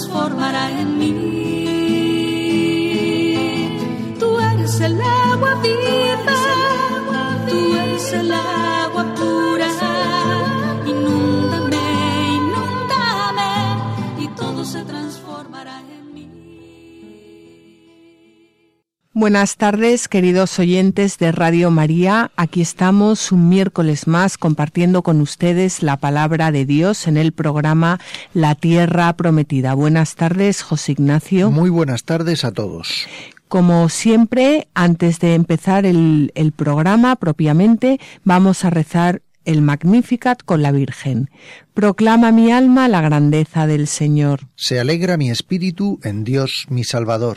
transformará en mí. el agua viva, tú eres el agua Buenas tardes, queridos oyentes de Radio María. Aquí estamos un miércoles más compartiendo con ustedes la palabra de Dios en el programa La Tierra Prometida. Buenas tardes, José Ignacio. Muy buenas tardes a todos. Como siempre, antes de empezar el, el, programa propiamente, vamos a rezar el Magnificat con la Virgen. Proclama mi alma la grandeza del Señor. Se alegra mi espíritu en Dios mi Salvador.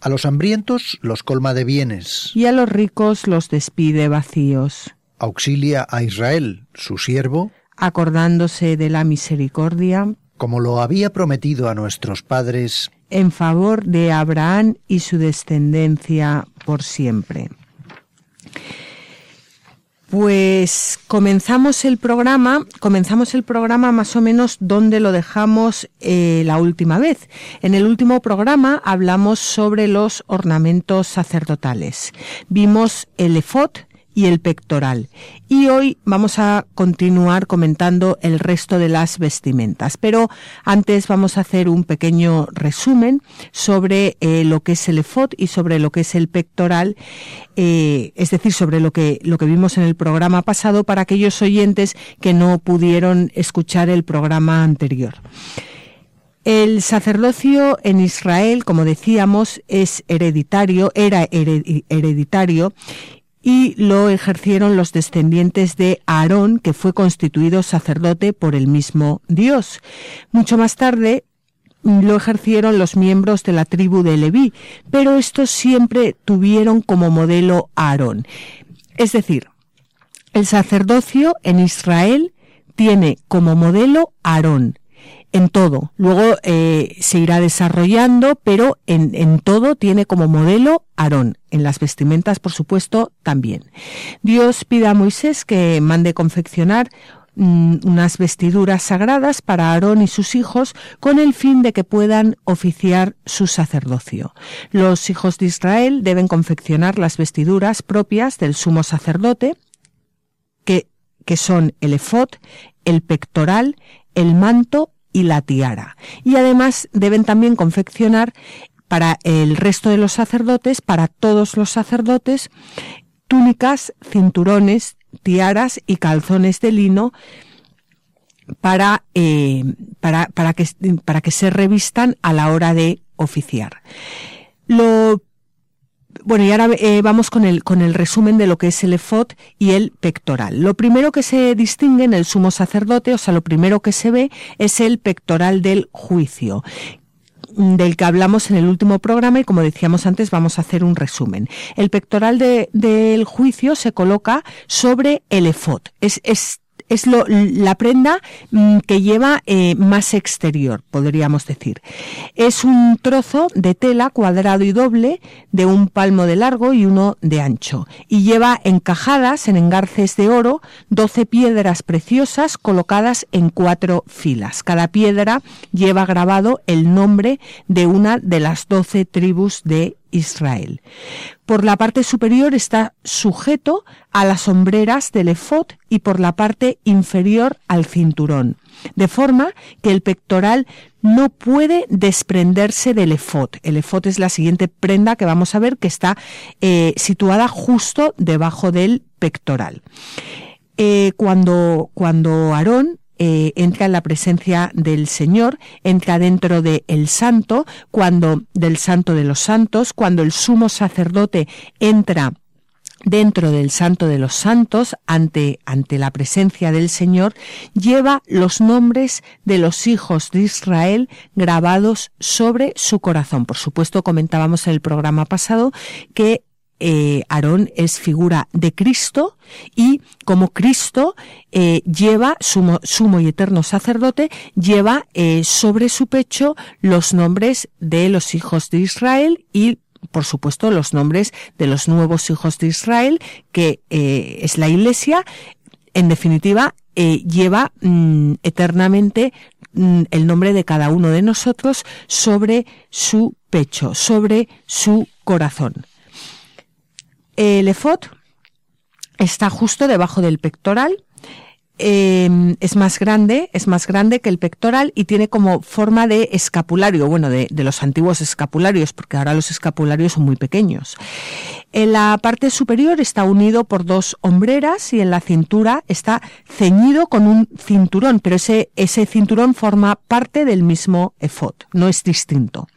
A los hambrientos los colma de bienes. Y a los ricos los despide vacíos. Auxilia a Israel, su siervo. Acordándose de la misericordia. Como lo había prometido a nuestros padres en favor de Abraham y su descendencia por siempre. Pues comenzamos el programa, comenzamos el programa más o menos donde lo dejamos eh, la última vez. En el último programa hablamos sobre los ornamentos sacerdotales. Vimos el efod, y el pectoral. Y hoy vamos a continuar comentando el resto de las vestimentas, pero antes vamos a hacer un pequeño resumen sobre eh, lo que es el efod y sobre lo que es el pectoral, eh, es decir, sobre lo que, lo que vimos en el programa pasado para aquellos oyentes que no pudieron escuchar el programa anterior. El sacerdocio en Israel, como decíamos, es hereditario, era hereditario y lo ejercieron los descendientes de Aarón, que fue constituido sacerdote por el mismo Dios. Mucho más tarde lo ejercieron los miembros de la tribu de Leví, pero estos siempre tuvieron como modelo Aarón. Es decir, el sacerdocio en Israel tiene como modelo Aarón, en todo. Luego eh, se irá desarrollando, pero en, en, todo tiene como modelo Aarón. En las vestimentas, por supuesto, también. Dios pide a Moisés que mande confeccionar mm, unas vestiduras sagradas para Aarón y sus hijos con el fin de que puedan oficiar su sacerdocio. Los hijos de Israel deben confeccionar las vestiduras propias del sumo sacerdote, que, que son el efod, el pectoral, el manto y la tiara. Y además deben también confeccionar para el resto de los sacerdotes, para todos los sacerdotes, túnicas, cinturones, tiaras y calzones de lino para, eh, para, para, que, para que se revistan a la hora de oficiar. Lo bueno, y ahora eh, vamos con el, con el resumen de lo que es el efod y el pectoral. Lo primero que se distingue en el sumo sacerdote, o sea, lo primero que se ve es el pectoral del juicio del que hablamos en el último programa y como decíamos antes vamos a hacer un resumen. El pectoral de, del juicio se coloca sobre el efod. Es, es es la prenda mm, que lleva eh, más exterior, podríamos decir. Es un trozo de tela cuadrado y doble de un palmo de largo y uno de ancho y lleva encajadas en engarces de oro 12 piedras preciosas colocadas en cuatro filas. Cada piedra lleva grabado el nombre de una de las 12 tribus de Israel. Por la parte superior está sujeto a las sombreras del efod y por la parte inferior al cinturón. de forma que el pectoral no puede desprenderse del efod. El efod es la siguiente prenda que vamos a ver que está eh, situada justo debajo del pectoral. Eh, cuando, cuando Aarón eh, entra en la presencia del Señor, entra dentro del el santo, cuando del santo de los santos, cuando el sumo sacerdote entra dentro del santo de los santos, ante, ante la presencia del Señor, lleva los nombres de los hijos de Israel grabados sobre su corazón. Por supuesto, comentábamos en el programa pasado que eh, Aarón es figura de Cristo y como Cristo eh, lleva, sumo, y eterno sacerdote, lleva eh, sobre su pecho los nombres de los hijos de Israel y por supuesto, los nombres de los nuevos hijos de Israel, que es la Iglesia, en definitiva, lleva mm, eternamente mm, el nombre de cada uno de nosotros sobre su pecho, sobre su corazón. El efod está justo debajo del pectoral Em, es más grande, es más grande que el pectoral y tiene como forma de escapulario, bueno, de, de, los antiguos escapularios, porque ahora los escapularios son muy pequeños. En la parte superior está unido por dos hombreras y en la cintura está ceñido con un cinturón, pero ese, ese cinturón forma parte del mismo efod, no es distinto.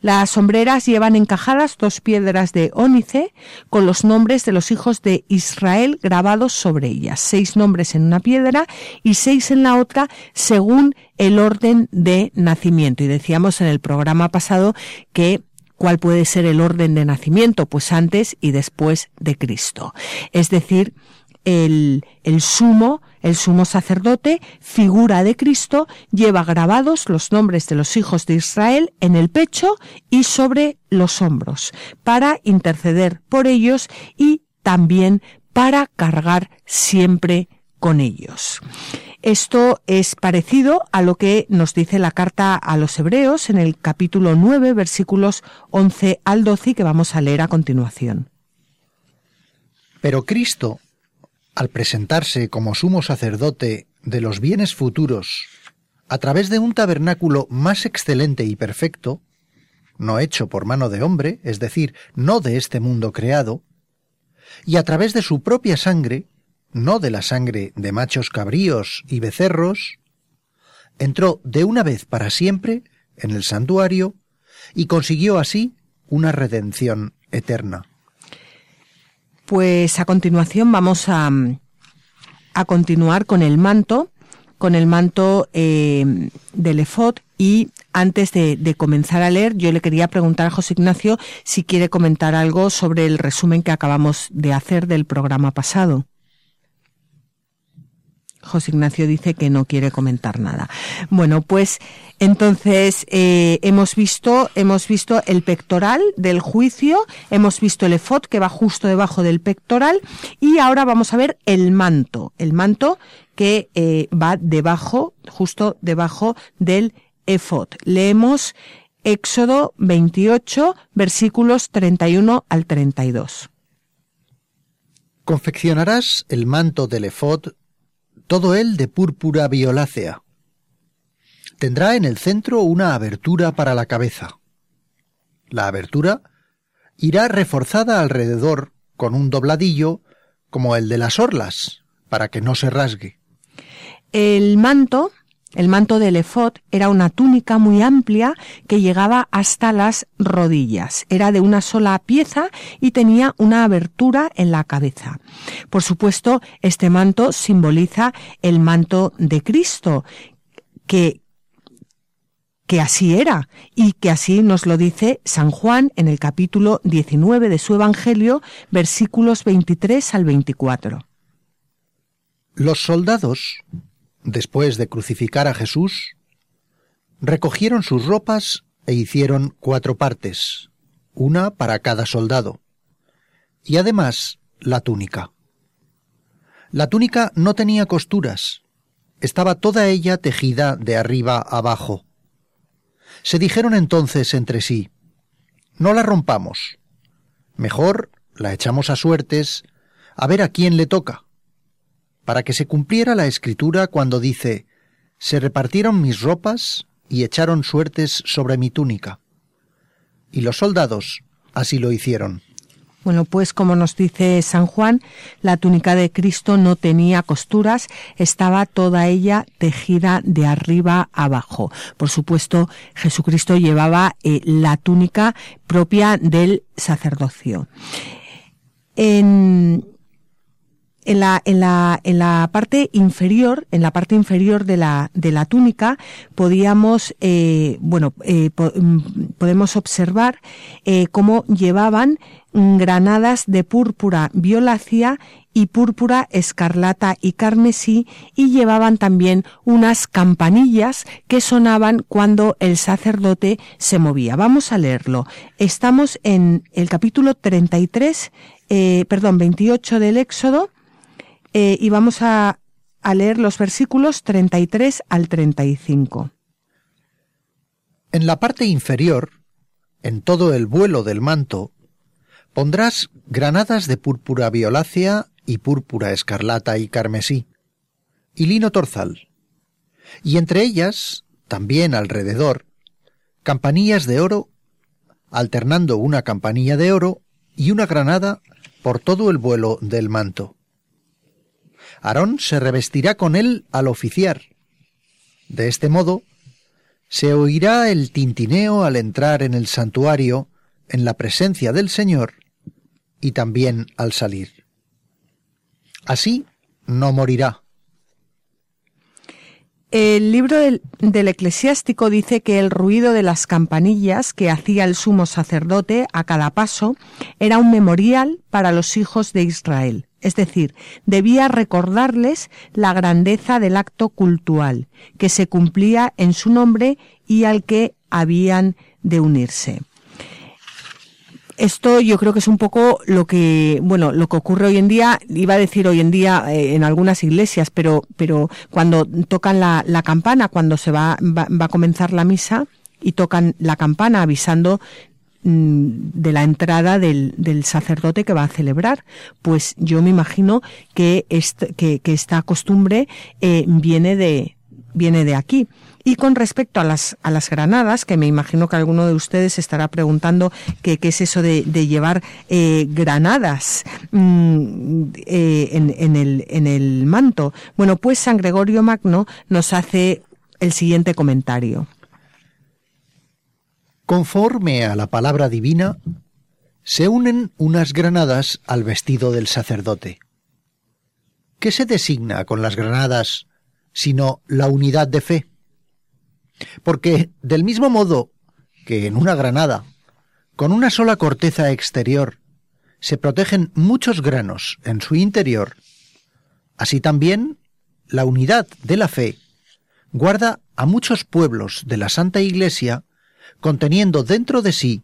Las sombreras llevan encajadas dos piedras de ónice con los nombres de los hijos de Israel grabados sobre ellas, seis nombres en una piedra y seis en la otra según el orden de nacimiento. Y decíamos en el programa pasado que ¿Cuál puede ser el orden de nacimiento? Pues antes y después de Cristo. Es decir, el, el sumo, el sumo sacerdote, figura de Cristo, lleva grabados los nombres de los hijos de Israel en el pecho y sobre los hombros, para interceder por ellos y también para cargar siempre con ellos. Esto es parecido a lo que nos dice la carta a los hebreos en el capítulo 9, versículos 11 al 12, que vamos a leer a continuación. Pero Cristo al presentarse como sumo sacerdote de los bienes futuros a través de un tabernáculo más excelente y perfecto, no hecho por mano de hombre, es decir, no de este mundo creado, y a través de su propia sangre, no de la sangre de machos cabríos y becerros, entró de una vez para siempre en el santuario y consiguió así una redención eterna. Pues a continuación vamos a, a continuar con el manto, con el manto eh, del efod y antes de, de, comenzar a leer, yo le quería preguntar a José Ignacio si quiere comentar algo sobre el resumen que acabamos de hacer del programa pasado. José Ignacio dice que no quiere comentar nada. Bueno, pues entonces eh, hemos visto hemos visto el pectoral del juicio, hemos visto el efod que va justo debajo del pectoral y ahora vamos a ver el manto, el manto que eh, va debajo, justo debajo del efod. Leemos Éxodo 28, versículos 31 al 32. Confeccionarás el manto del efod todo él de púrpura violácea. Tendrá en el centro una abertura para la cabeza. La abertura irá reforzada alrededor con un dobladillo como el de las orlas, para que no se rasgue. El manto el manto del efod era una túnica muy amplia que llegaba hasta las rodillas. Era de una sola pieza y tenía una abertura en la cabeza. Por supuesto, este manto simboliza el manto de Cristo, que, que así era y que así nos lo dice San Juan en el capítulo 19 de su Evangelio, versículos 23 al 24. Los soldados después de crucificar a Jesús, recogieron sus ropas e hicieron cuatro partes, una para cada soldado, y además la túnica. La túnica no tenía costuras, estaba toda ella tejida de arriba abajo. Se dijeron entonces entre sí, no la rompamos, mejor la echamos a suertes a ver a quién le toca para que se cumpliera la escritura cuando dice, se repartieron mis ropas y echaron suertes sobre mi túnica. Y los soldados así lo hicieron. Bueno, pues como nos dice San Juan, la túnica de Cristo no tenía costuras, estaba toda ella tejida de arriba abajo. Por supuesto, Jesucristo llevaba eh, la túnica propia del sacerdocio. En, en la, en la, en la parte inferior, en la parte inferior de la, de la túnica, podíamos, eh, bueno, eh, mm, podemos observar eh, cómo llevaban granadas de púrpura violácea y púrpura escarlata y carmesí y llevaban también unas campanillas que sonaban cuando el sacerdote se movía. Vamos a leerlo. Estamos en el capítulo 33, eh, perdón, 28 del Éxodo eh, y vamos a, a leer los versículos 33 al 35. En la parte inferior, en todo el vuelo del manto, pondrás granadas de púrpura violácea y púrpura escarlata y carmesí, y lino torzal, y entre ellas, también alrededor, campanillas de oro, alternando una campanilla de oro y una granada por todo el vuelo del manto. Aarón se revestirá con él al oficiar. De este modo, se oirá el tintineo al entrar en el santuario en la presencia del Señor y también al salir. Así no morirá. El libro del, del, eclesiástico dice que el ruido de las campanillas que hacía el sumo sacerdote a cada paso era un memorial para los hijos de Israel es decir, debía recordarles la grandeza del acto cultual que se cumplía en su nombre y al que habían de unirse. Esto yo creo que es un poco lo que, bueno, lo que ocurre hoy en día, iba a decir hoy en día eh, en algunas iglesias, pero, pero cuando tocan la, campana, cuando se va, va, va a comenzar la misa, y tocan la campana avisando de la entrada del, del, sacerdote que va a celebrar. Pues yo me imagino que, que, que esta costumbre eh, viene de viene de aquí. Y con respecto a las, a las granadas, que me imagino que alguno de ustedes estará preguntando qué es eso de, de llevar eh, granadas mm, eh, en, en, el, en el manto. Bueno, pues San Gregorio Magno nos hace el siguiente comentario. Conforme a la palabra divina, se unen unas granadas al vestido del sacerdote. ¿Qué se designa con las granadas sino la unidad de fe? Porque del mismo modo que en una granada, con una sola corteza exterior, se protegen muchos granos en su interior, así también la unidad de la fe guarda a muchos pueblos de la Santa Iglesia conteniendo dentro de sí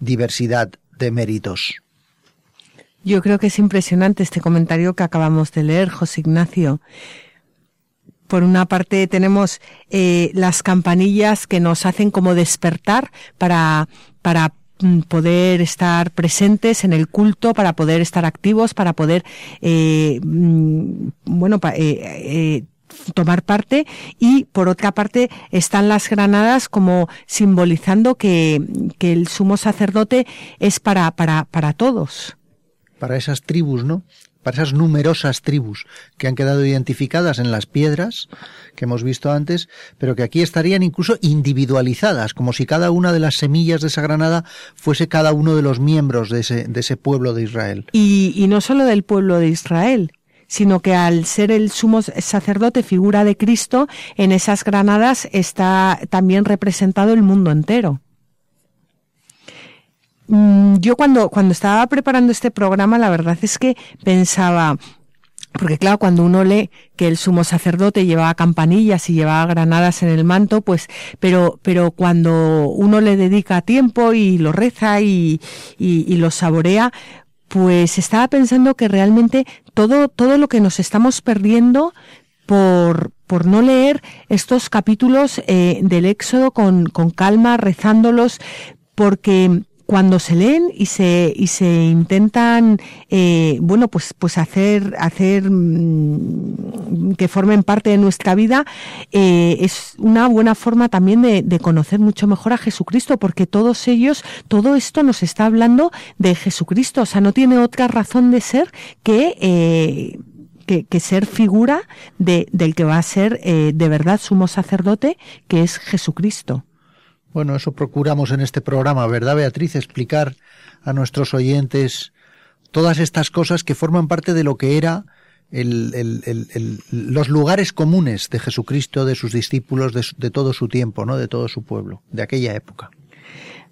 diversidad de méritos. Yo creo que es impresionante este comentario que acabamos de leer, José Ignacio. Por una parte tenemos eh, las campanillas que nos hacen como despertar para, para mm, poder estar presentes en el culto, para poder estar activos, para poder, eh, mm, bueno, eh, tomar parte y por otra parte están las granadas como simbolizando que, que el sumo sacerdote es para, para, para todos. Para esas tribus, ¿no? Para esas numerosas tribus que han quedado identificadas en las piedras que hemos visto antes, pero que aquí estarían incluso individualizadas, como si cada una de las semillas de esa granada fuese cada uno de los miembros de ese, de ese pueblo de Israel. Y, y no solo del pueblo de Israel, sino que al ser el sumo sacerdote figura de Cristo, en esas granadas está también representado el mundo entero. Mm, yo cuando, cuando estaba preparando este programa, la verdad es que pensaba, porque claro, cuando uno lee que el sumo sacerdote llevaba campanillas y llevaba granadas en el manto, pues, pero, pero cuando uno le dedica tiempo y lo reza y, y, y lo saborea, pues estaba pensando que realmente todo, todo lo que nos estamos perdiendo por, por no leer estos capítulos eh, del Éxodo con, con calma, rezándolos, porque cuando se leen y se y se intentan eh, bueno pues pues hacer hacer mm, que formen parte de nuestra vida eh, es una buena forma también de, de, conocer mucho mejor a Jesucristo porque todos ellos todo esto nos está hablando de Jesucristo o sea no tiene otra razón de ser que eh, que, ser figura de, del que va a ser eh, de verdad sumo sacerdote, que es Jesucristo. Bueno, eso procuramos en este programa, ¿verdad, Beatriz? Explicar a nuestros oyentes todas estas cosas que forman parte de lo que era los lugares comunes de Jesucristo, de sus discípulos, de, de, todo su tiempo, ¿no? de todo su pueblo, de aquella época.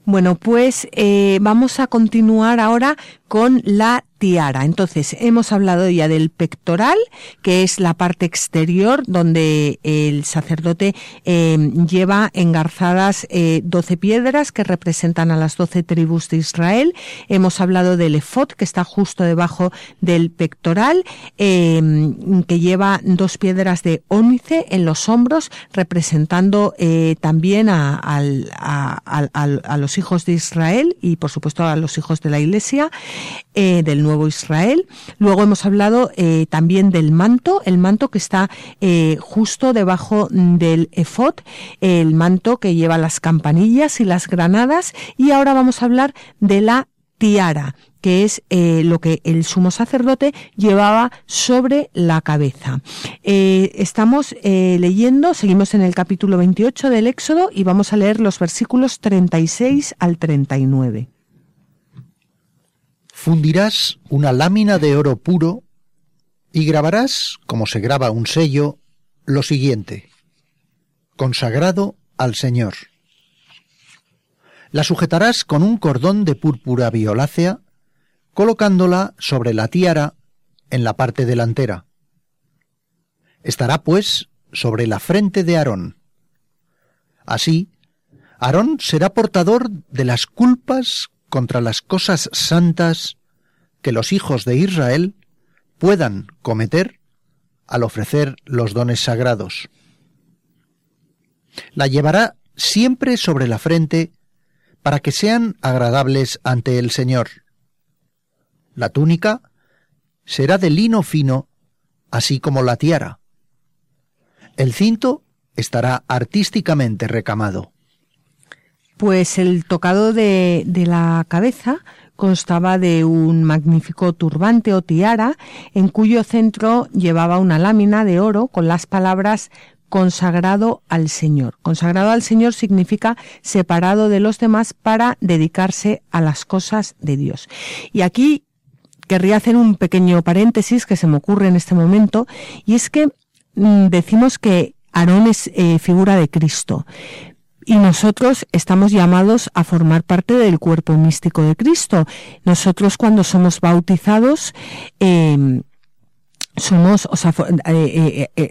Bueno, pues eh, vamos a continuar ahora con la tiara. Entonces, hemos hablado ya del pectoral, que es la parte exterior donde el sacerdote eh, lleva engarzadas eh, doce piedras que representan a las doce tribus de Israel. Hemos hablado del efod, que está justo debajo del pectoral, em, que lleva dos piedras de ónice en los hombros, representando eh, también a, a, los hijos de Israel y, por supuesto, a los hijos de la Iglesia del Nuevo Israel. Luego hemos hablado eh, también del manto, el manto que está eh, justo debajo del efod, el manto que lleva las campanillas y las granadas. Y ahora vamos a hablar de la tiara, que es eh, lo que el sumo sacerdote llevaba sobre la cabeza. estamos leyendo, seguimos en el capítulo 28 del Éxodo y vamos a leer los versículos 36 al 39 fundirás una lámina de oro puro y grabarás, como se graba un sello, lo siguiente, consagrado al Señor. La sujetarás con un cordón de púrpura violácea, colocándola sobre la tiara en la parte delantera. Estará, pues, sobre la frente de Aarón. Así, Aarón será portador de las culpas contra las cosas santas que los hijos de Israel puedan cometer al ofrecer los dones sagrados. La llevará siempre sobre la frente para que sean agradables ante el Señor. La túnica será de lino fino, así como la tiara. El cinto estará artísticamente recamado. Pues el tocado de, la cabeza constaba de un magnífico turbante o tiara, en cuyo centro llevaba una lámina de oro con las palabras consagrado al Señor. Consagrado al Señor significa separado de los demás para dedicarse a las cosas de Dios. Y aquí querría hacer un pequeño paréntesis que se me ocurre en este momento, y es que mm, decimos que Aarón es eh, figura de Cristo, y nosotros estamos llamados a formar parte del cuerpo místico de Cristo. Nosotros cuando somos bautizados, eh, somos, o sea, eh, eh, eh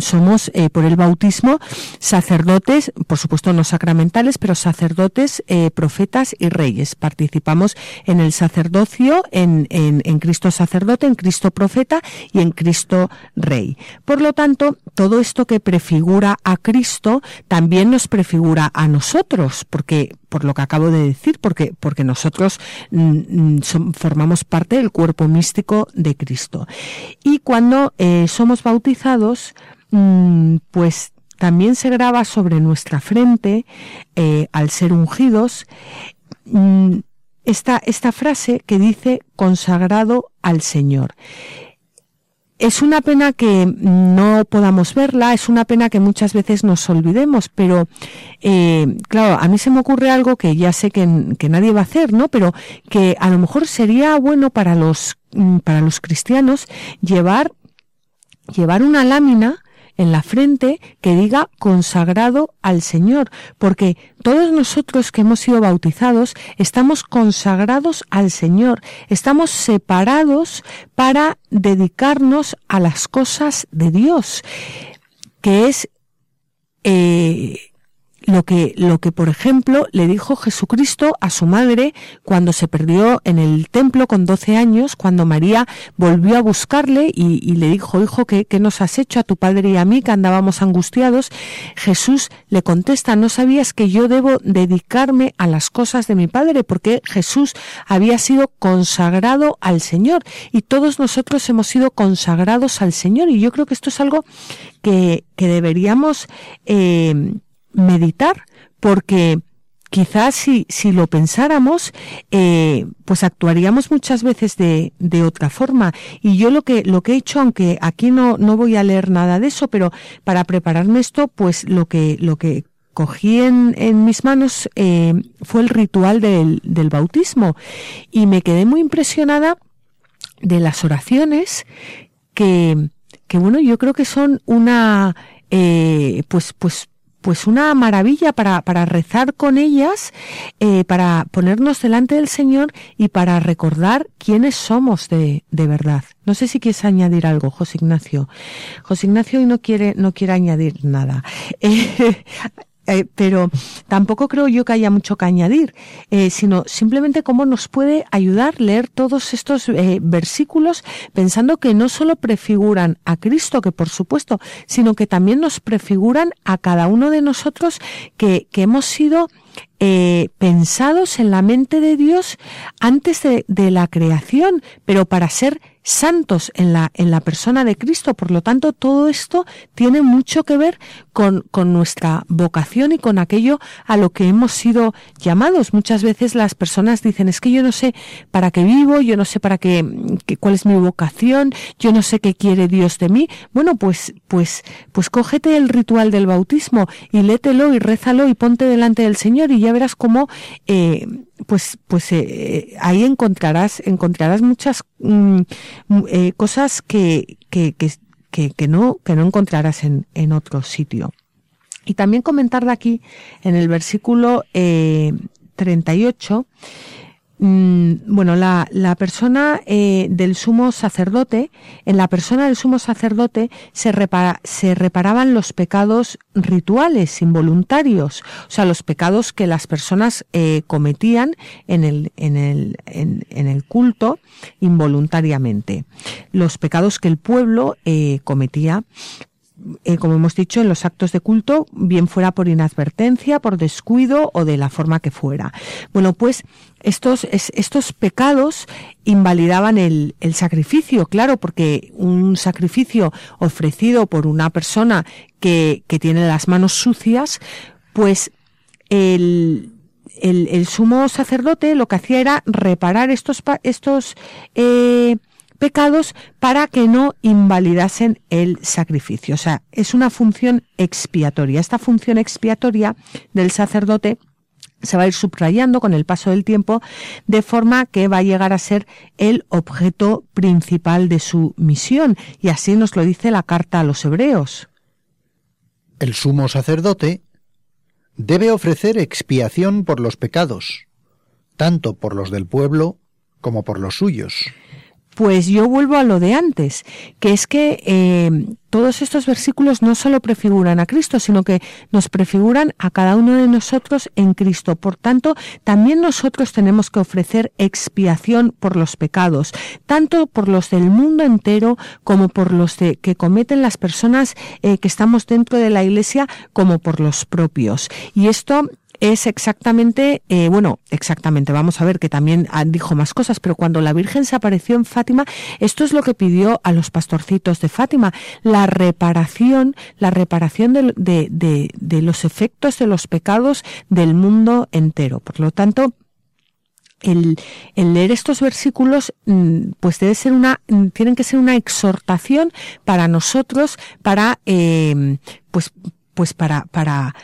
somos por el bautismo sacerdotes, por supuesto no sacramentales, pero sacerdotes, profetas y reyes. Participamos en el sacerdocio, en, en, en, Cristo sacerdote, en Cristo profeta y en Cristo rey. Por lo tanto, todo esto que prefigura a Cristo también nos prefigura a nosotros, porque por lo que acabo de decir, porque, porque nosotros mm, mm, formamos parte del cuerpo místico de Cristo. Y cuando eh, somos bautizados, mm, pues también se graba sobre nuestra frente, eh, al ser ungidos, esta, esta frase que dice consagrado al Señor. Es una pena que no podamos verla, es una pena que muchas veces nos olvidemos, pero eh, claro, a mí se me ocurre algo que ya sé que, que, nadie va a hacer, ¿no? Pero que a lo mejor sería bueno para los, mm, para los cristianos llevar, llevar una lámina en la frente que diga consagrado al Señor, porque todos nosotros que hemos sido bautizados estamos consagrados al Señor, estamos separados para dedicarnos a las cosas de Dios, que es eh, lo que, lo que, por ejemplo, le dijo Jesucristo a su madre cuando se perdió en el templo con 12 años, cuando María volvió a buscarle y, le dijo, hijo, ¿qué, ¿qué, nos has hecho a tu padre y a mí que andábamos angustiados? Jesús le contesta, ¿no sabías que yo debo dedicarme a las cosas de mi padre? Porque Jesús había sido consagrado al Señor y todos nosotros hemos sido consagrados al Señor y yo creo que esto es algo que, que deberíamos eh, meditar porque quizás si, si lo pensáramos, eh, pues actuaríamos muchas veces de, de, otra forma. Y yo lo que, lo que he hecho, aunque aquí no, no voy a leer nada de eso, pero para prepararme esto, pues lo que, lo que cogí en, en mis manos eh, fue el ritual del, del bautismo. Y me quedé muy impresionada de las oraciones que, que bueno, yo creo que son una, eh, pues, pues, pues una maravilla para, para rezar con ellas, eh, para ponernos delante del Señor y para recordar quiénes somos de, de verdad. No sé si quieres añadir algo, José Ignacio. José Ignacio hoy no quiere, no quiere añadir nada. Eh, eh, pero tampoco creo yo que haya mucho que añadir, eh, sino simplemente cómo nos puede ayudar leer todos estos eh, versículos pensando que no solo prefiguran a Cristo, que por supuesto, sino que también nos prefiguran a cada uno de nosotros que, hemos sido pensados en la mente de Dios antes de la creación, pero para ser santos en la, en la persona de Cristo. Por lo tanto, todo esto tiene mucho que ver con, con nuestra vocación y con aquello a lo que hemos sido llamados. Muchas veces las personas dicen, es que yo no sé para qué vivo, yo no sé para qué, cuál es mi vocación, yo no sé qué quiere Dios de mí. Bueno, pues, pues, pues cógete el ritual del bautismo y lételo y rézalo y ponte delante del Señor y ya verás cómo, eh, pues, pues eh, ahí encontrarás, encontrarás muchas mm, eh, cosas que, que, que, que, no, que no encontrarás en, en otro sitio. Y también comentar de aquí, en el versículo eh, 38, Mm, bueno, la, la persona eh, del sumo sacerdote, en la persona del sumo sacerdote se, reparaban los pecados rituales, involuntarios, o sea, los pecados que las personas eh, cometían en el, en, el, en, el culto involuntariamente, los pecados que el pueblo eh, cometía eh, como hemos dicho, en los actos de culto, bien fuera por inadvertencia, por descuido o de la forma que fuera. Bueno, pues estos, estos pecados invalidaban el, el sacrificio, claro, porque un sacrificio ofrecido por una persona que, que tiene las manos sucias, pues el, el, el, sumo sacerdote lo que hacía era reparar estos, estos eh, pecados para que no invalidasen el sacrificio. O sea, es una función expiatoria. Esta función expiatoria del sacerdote se va a ir subrayando con el paso del tiempo de forma que va a llegar a ser el objeto principal de su misión. Y así nos lo dice la carta a los hebreos. El sumo sacerdote debe ofrecer expiación por los pecados, tanto por los del pueblo como por los suyos. Pues yo vuelvo a lo de antes, que es que eh, todos estos versículos no solo prefiguran a Cristo, sino que nos prefiguran a cada uno de nosotros en Cristo. Por tanto, también nosotros tenemos que ofrecer expiación por los pecados, tanto por los del mundo entero como por los que cometen las personas eh, que estamos dentro de la Iglesia, como por los propios. Y esto es exactamente, eh, bueno, exactamente, vamos a ver que también dijo más cosas, pero cuando la Virgen se apareció en Fátima, esto es lo que pidió a los pastorcitos de Fátima, la reparación, la reparación de, de, de, los efectos de los pecados del mundo entero. Por lo tanto, el, el, leer estos versículos mm, pues debe ser una mm, tienen que ser una exhortación para nosotros para eh, pues pues para para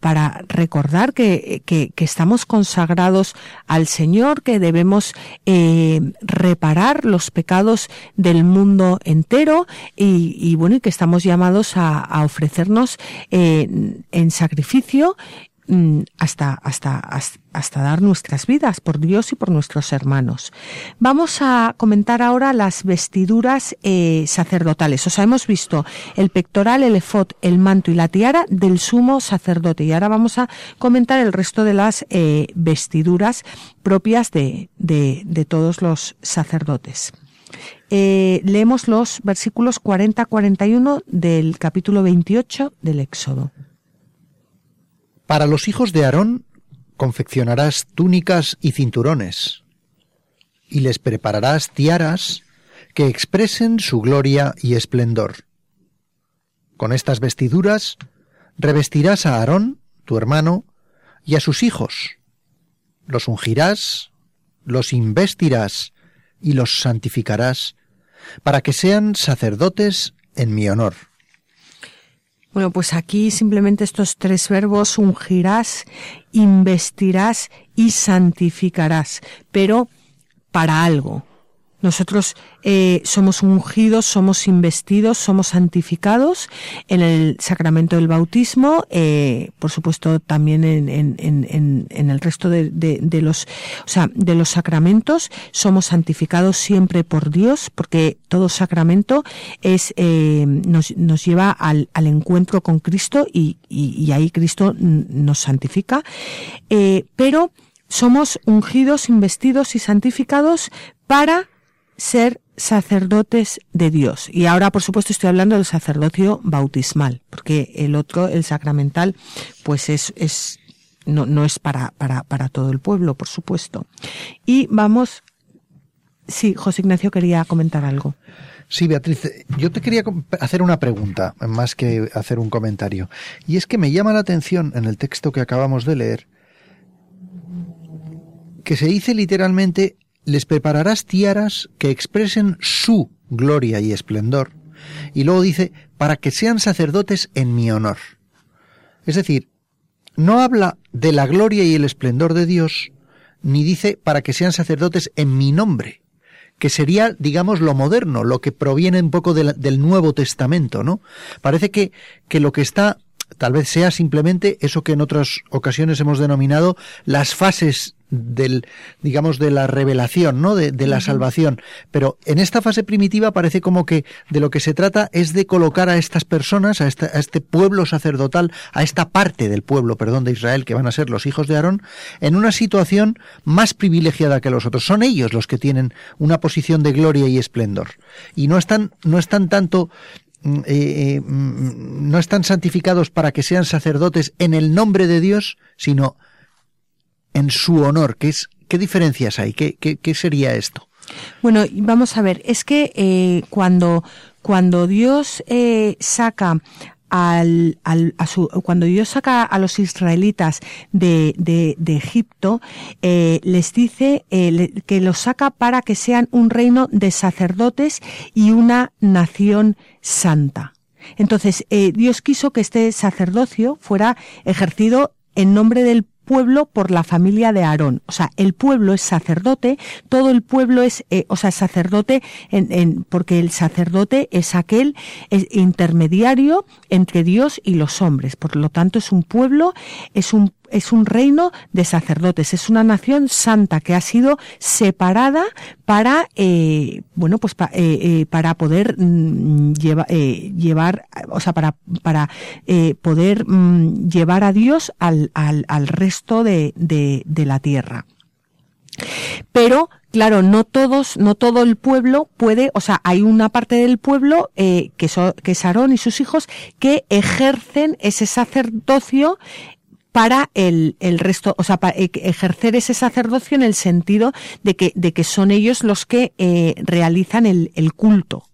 para recordar que, que, estamos consagrados al Señor, que debemos eh, reparar los pecados del mundo entero y, y bueno, y que estamos llamados a, a ofrecernos eh, en sacrificio mm, hasta, hasta, hasta dar nuestras vidas por Dios y por nuestros hermanos. Vamos a comentar ahora las vestiduras eh, sacerdotales. O sea, hemos visto el pectoral, el efod, el manto y la tiara del sumo sacerdote. Y ahora vamos a comentar el resto de las eh, vestiduras propias de, de, de todos los sacerdotes. Eh, leemos los versículos 40-41 del capítulo 28 del Éxodo. Para los hijos de Aarón confeccionarás túnicas y cinturones, y les prepararás tiaras que expresen su gloria y esplendor. Con estas vestiduras revestirás a Aarón, tu hermano, y a sus hijos. Los ungirás, los investirás y los santificarás, para que sean sacerdotes en mi honor. Bueno, pues aquí simplemente estos tres verbos, ungirás, investirás y santificarás, pero para algo. Nosotros eh, somos ungidos, somos investidos, somos santificados en el sacramento del bautismo, eh, por supuesto también en, en, en, en el resto de, de, de, los, o sea, de los sacramentos. Somos santificados siempre por Dios, porque todo sacramento es eh, nos, nos lleva al, al encuentro con Cristo y, y, y ahí Cristo nos santifica. Eh, pero somos ungidos, investidos y santificados para ser sacerdotes de Dios. Y ahora, por supuesto, estoy hablando del sacerdocio bautismal, porque el otro, el sacramental, pues es, es no, no es para, para, para todo el pueblo, por supuesto. Y vamos, sí, José Ignacio quería comentar algo. Sí, Beatriz, yo te quería hacer una pregunta, más que hacer un comentario. Y es que me llama la atención en el texto que acabamos de leer, que se dice literalmente les prepararás tiaras que expresen su gloria y esplendor. Y luego dice, para que sean sacerdotes en mi honor. Es decir, no habla de la gloria y el esplendor de Dios, ni dice para que sean sacerdotes en mi nombre, que sería, digamos, lo moderno, lo que proviene un poco del Nuevo Testamento, ¿no? Parece que, que lo que está tal vez sea simplemente eso que en otras ocasiones hemos denominado las fases del, digamos, de la revelación, ¿no? De, de la salvación. Pero en esta fase primitiva parece como que de lo que se trata es de colocar a estas personas, a, esta, a este pueblo sacerdotal, a esta parte del pueblo, perdón, de Israel, que van a ser los hijos de Aarón, en una situación más privilegiada que los otros. Son ellos los que tienen una posición de gloria y esplendor. Y no están, no están tanto eh, eh, no están santificados para que sean sacerdotes en el nombre de Dios, sino en su honor. ¿Qué, es, qué diferencias hay? ¿Qué, sería esto? Bueno, vamos a ver, es que eh, cuando, cuando Dios saca al, al, a su, cuando Dios saca a los israelitas de, de, de Egipto, eh, les dice eh, que los saca para que sean un reino de sacerdotes y una nación santa. Entonces, eh, Dios quiso que este sacerdocio fuera ejercido en nombre del pueblo por la familia de Aarón. O sea, el pueblo es sacerdote, todo el pueblo es, eh, o sea, sacerdote, en, en, porque el sacerdote es aquel intermediario entre Dios y los hombres. Por lo tanto, es un pueblo, es un es un reino de sacerdotes, es una nación santa que ha sido separada para, eh, bueno, pues eh, eh, para poder mm, lleva, llevar, o sea, para, para poder mm, llevar a Dios al, al, al resto de, de, la tierra. Pero claro, no todos, no todo el pueblo puede, o sea, hay una parte del pueblo que, que es Aarón y sus hijos que ejercen ese sacerdocio para el, el resto, o sea, para ejercer ese sacerdocio en el sentido de que, de que son ellos los que eh, realizan el, el culto.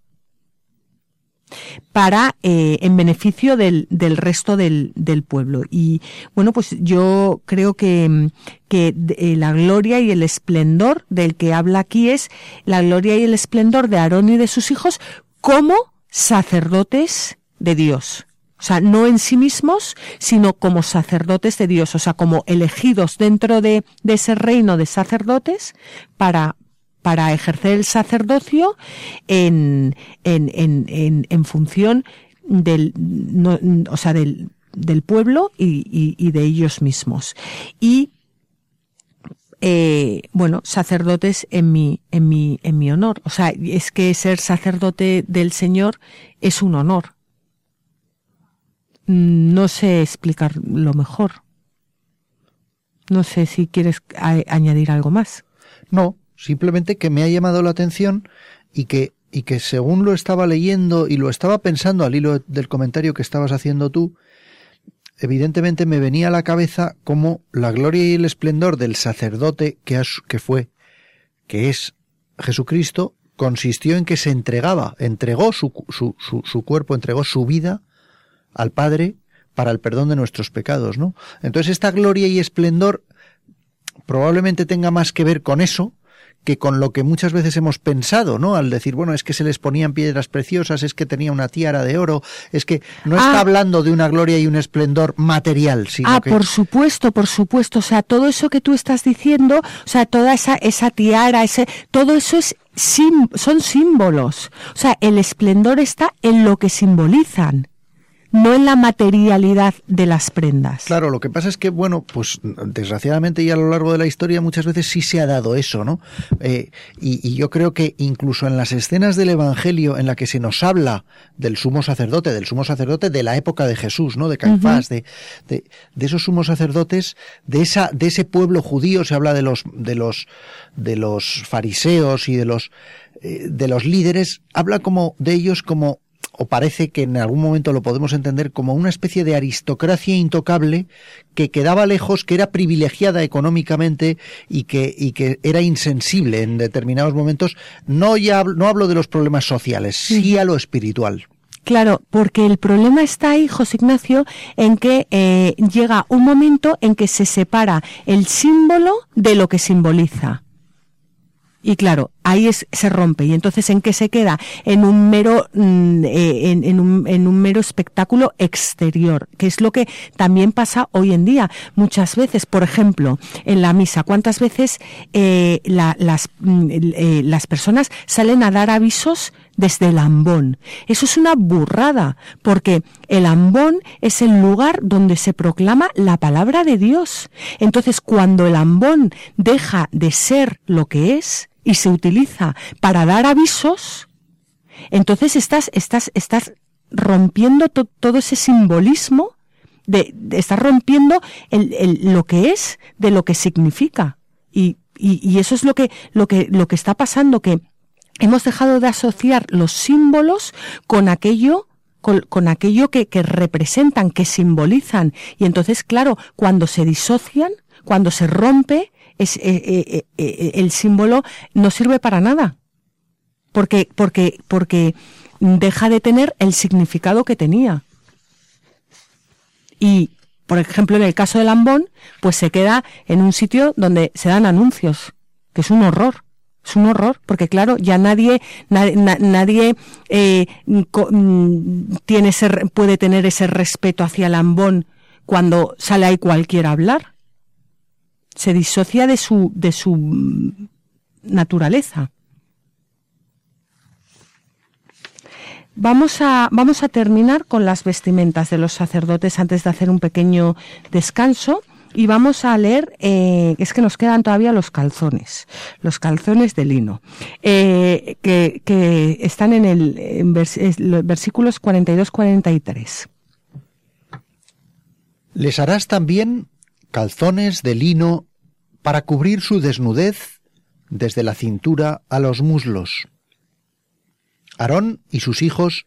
Para eh, en beneficio del, del resto del, del, pueblo. Y bueno pues yo creo que, que eh, la gloria y el esplendor del que habla aquí es la gloria y el esplendor de Aarón y de sus hijos como sacerdotes de Dios o sea, no en sí mismos, sino como sacerdotes de Dios, o sea, como elegidos dentro de, de ese reino de sacerdotes para, para ejercer el sacerdocio en, en, en, en, función del, no, o sea, del, del pueblo y, de ellos mismos. Y eh, bueno, sacerdotes en mi, en mi, en mi honor. O sea, es que ser sacerdote del Señor es un honor. No sé explicarlo mejor. No sé si quieres añadir algo más. No, simplemente que me ha llamado la atención y que, y que según lo estaba leyendo y lo estaba pensando al hilo del comentario que estabas haciendo tú, evidentemente me venía a la cabeza como la gloria y el esplendor del sacerdote que, que fue, que es Jesucristo, consistió en que se entregaba, entregó su, su, su, su, cuerpo, entregó su vida al Padre para el perdón de nuestros pecados, ¿no? Entonces esta gloria y esplendor probablemente tenga más que ver con eso que con lo que muchas veces hemos pensado, ¿no? Al decir, bueno, es que se les ponían piedras preciosas, es que tenía una tiara de oro, es que no está ah. hablando de una gloria y un esplendor material, sino ah, que... por supuesto, por supuesto, o sea, todo eso que tú estás diciendo, o sea, toda esa, esa tiara, ese, todo eso es son símbolos. O sea, el esplendor está en lo que simbolizan no en la materialidad de las prendas. Claro, lo que pasa es que, bueno, pues desgraciadamente y a lo largo de la historia muchas veces sí se ha dado eso, ¿no? Eh, y, yo creo que incluso en las escenas del Evangelio en la que se nos habla del sumo sacerdote, del sumo sacerdote de la época de Jesús, ¿no? De Caifás, de, de, esos sumos sacerdotes, de esa, de ese pueblo judío, se habla de los, de los, de los fariseos y de los, eh, de los líderes, habla como de ellos como o parece que en algún momento lo podemos entender como una especie de aristocracia intocable que quedaba lejos, que era privilegiada económicamente y que, y que era insensible en determinados momentos. No, ya, no hablo de los problemas sociales, sí a lo espiritual. Claro, porque el problema está ahí, José Ignacio, en que eh, llega un momento en que se separa el símbolo de lo que simboliza. Y claro, ahí es, se rompe. Y entonces, ¿en qué se queda? En un mero, mm, eh, en, un, mero espectáculo exterior, que es lo que también pasa hoy en día. Muchas veces, por ejemplo, en la misa, ¿cuántas veces eh, las, mm, eh, las personas salen a dar avisos desde el ambón? Eso es una burrada, porque el ambón es el lugar donde se proclama la palabra de Dios. Entonces, cuando el ambón deja de ser lo que es, y se utiliza para dar avisos, entonces estás, estás, estás rompiendo todo ese simbolismo, de, estás rompiendo el, lo que es de lo que significa. Y, y, eso es lo que, lo, que, lo que está pasando, que hemos dejado de asociar los símbolos con aquello con, con, aquello que, que, representan, que simbolizan. Y entonces, claro, cuando se disocian, cuando se rompe, es, eh, eh, eh, el símbolo no sirve para nada. Porque, porque, porque deja de tener el significado que tenía. Y, por ejemplo, en el caso del Lambón, pues se queda en un sitio donde se dan anuncios, que es un horror. Es un horror, porque claro, ya nadie, nadie, mm, tiene ese, puede tener ese respeto hacia Lambón cuando sale ahí cualquiera a hablar se disocia de su, de su naturaleza. Vamos a, vamos a terminar con las vestimentas de los sacerdotes antes de hacer un pequeño descanso y vamos a leer, eh, es que nos quedan todavía los calzones, los calzones de lino, eh, que, están en el versículos 42-43. Les harás también calzones de lino para cubrir su desnudez desde la cintura a los muslos. Aarón y sus hijos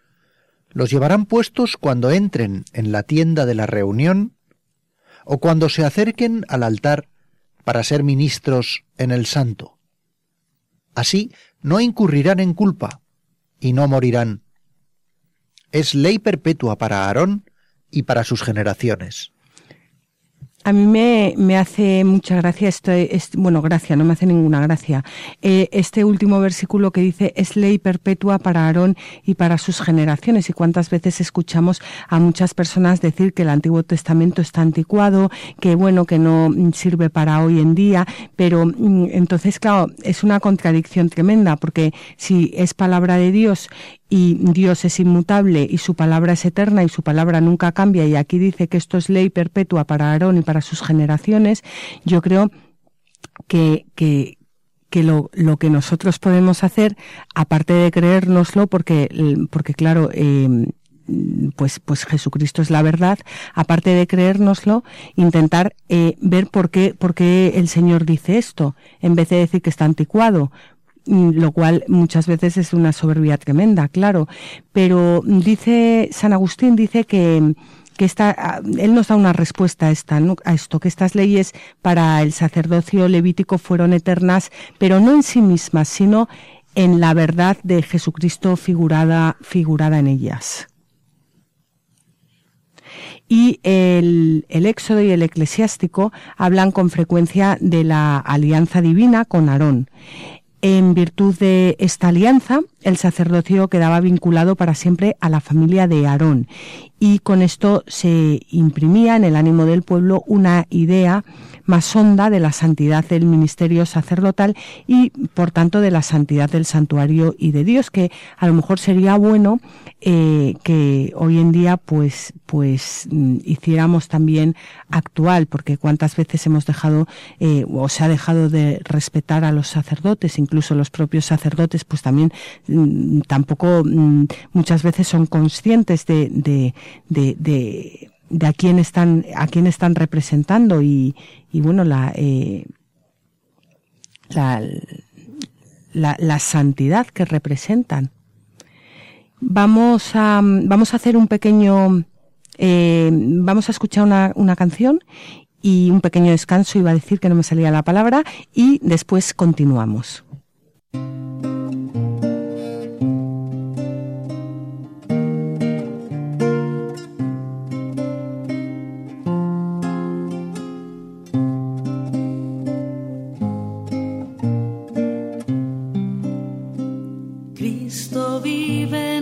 los llevarán puestos cuando entren en la tienda de la reunión o cuando se acerquen al altar para ser ministros en el santo. Así no incurrirán en culpa y no morirán. Es ley perpetua para Aarón y para sus generaciones. A mí me, hace mucha gracia este, bueno, gracia, no me hace ninguna gracia. Eh, este último versículo que dice es ley perpetua para Aarón y para sus generaciones. Y cuántas veces escuchamos a muchas personas decir que el Antiguo Testamento está anticuado, que bueno, que no sirve para hoy en día, pero mm, entonces, claro, es una contradicción tremenda, porque si es palabra de Dios y Dios es inmutable y su palabra es eterna y su palabra nunca cambia y aquí dice que esto es ley perpetua para Aarón y para sus generaciones, yo creo que, que, lo, que nosotros podemos hacer, aparte de creérnoslo, porque, porque claro, eh, pues, pues Jesucristo es la verdad, aparte de creérnoslo, intentar eh, ver por qué, por qué el Señor dice esto, en vez de decir que está anticuado, lo cual muchas veces es una soberbia tremenda, claro. Pero dice San Agustín dice que que esta, él nos da una respuesta a, esta, a esto, que estas leyes para el sacerdocio levítico fueron eternas, pero no en sí mismas, sino en la verdad de Jesucristo figurada, figurada en ellas. Y el, el Éxodo y el Eclesiástico hablan con frecuencia de la alianza divina con Aarón. En virtud de esta alianza, el sacerdocio quedaba vinculado para siempre a la familia de Aarón y con esto se imprimía en el ánimo del pueblo una idea más honda de la santidad del ministerio sacerdotal y por tanto de la santidad del santuario y de Dios que a lo mejor sería bueno eh, que hoy en día pues pues mm, hiciéramos también actual porque cuántas veces hemos dejado eh, o se ha dejado de respetar a los sacerdotes incluso los propios sacerdotes pues también mm, tampoco mm, muchas veces son conscientes de, de, de de a quién están, a quién están representando y, y bueno, la, eh, la, la, santidad que representan. Vamos a, vamos a hacer un pequeño, eh, vamos a escuchar una, una canción y un pequeño descanso, iba a decir que no me salía la palabra, y después continuamos. even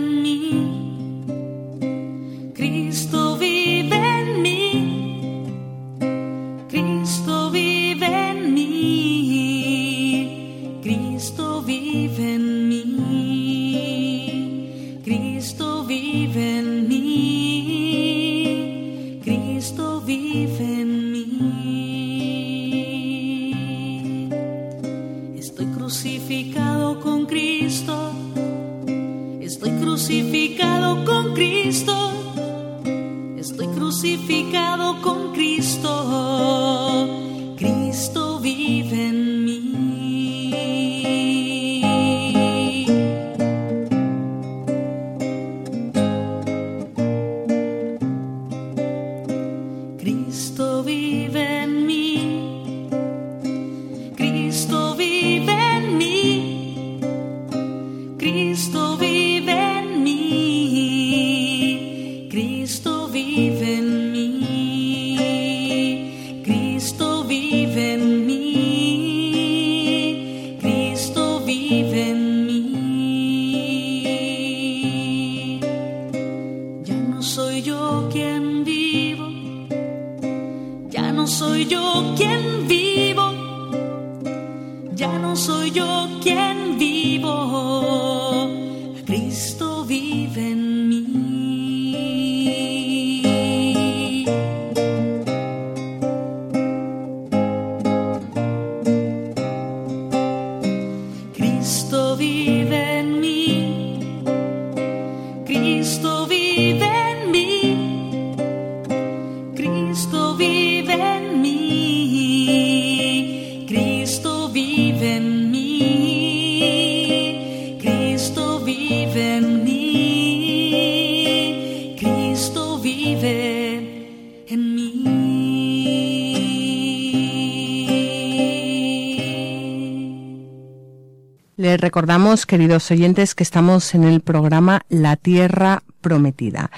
recordamos, queridos oyentes, que estamos en el programa La Tierra Prometida.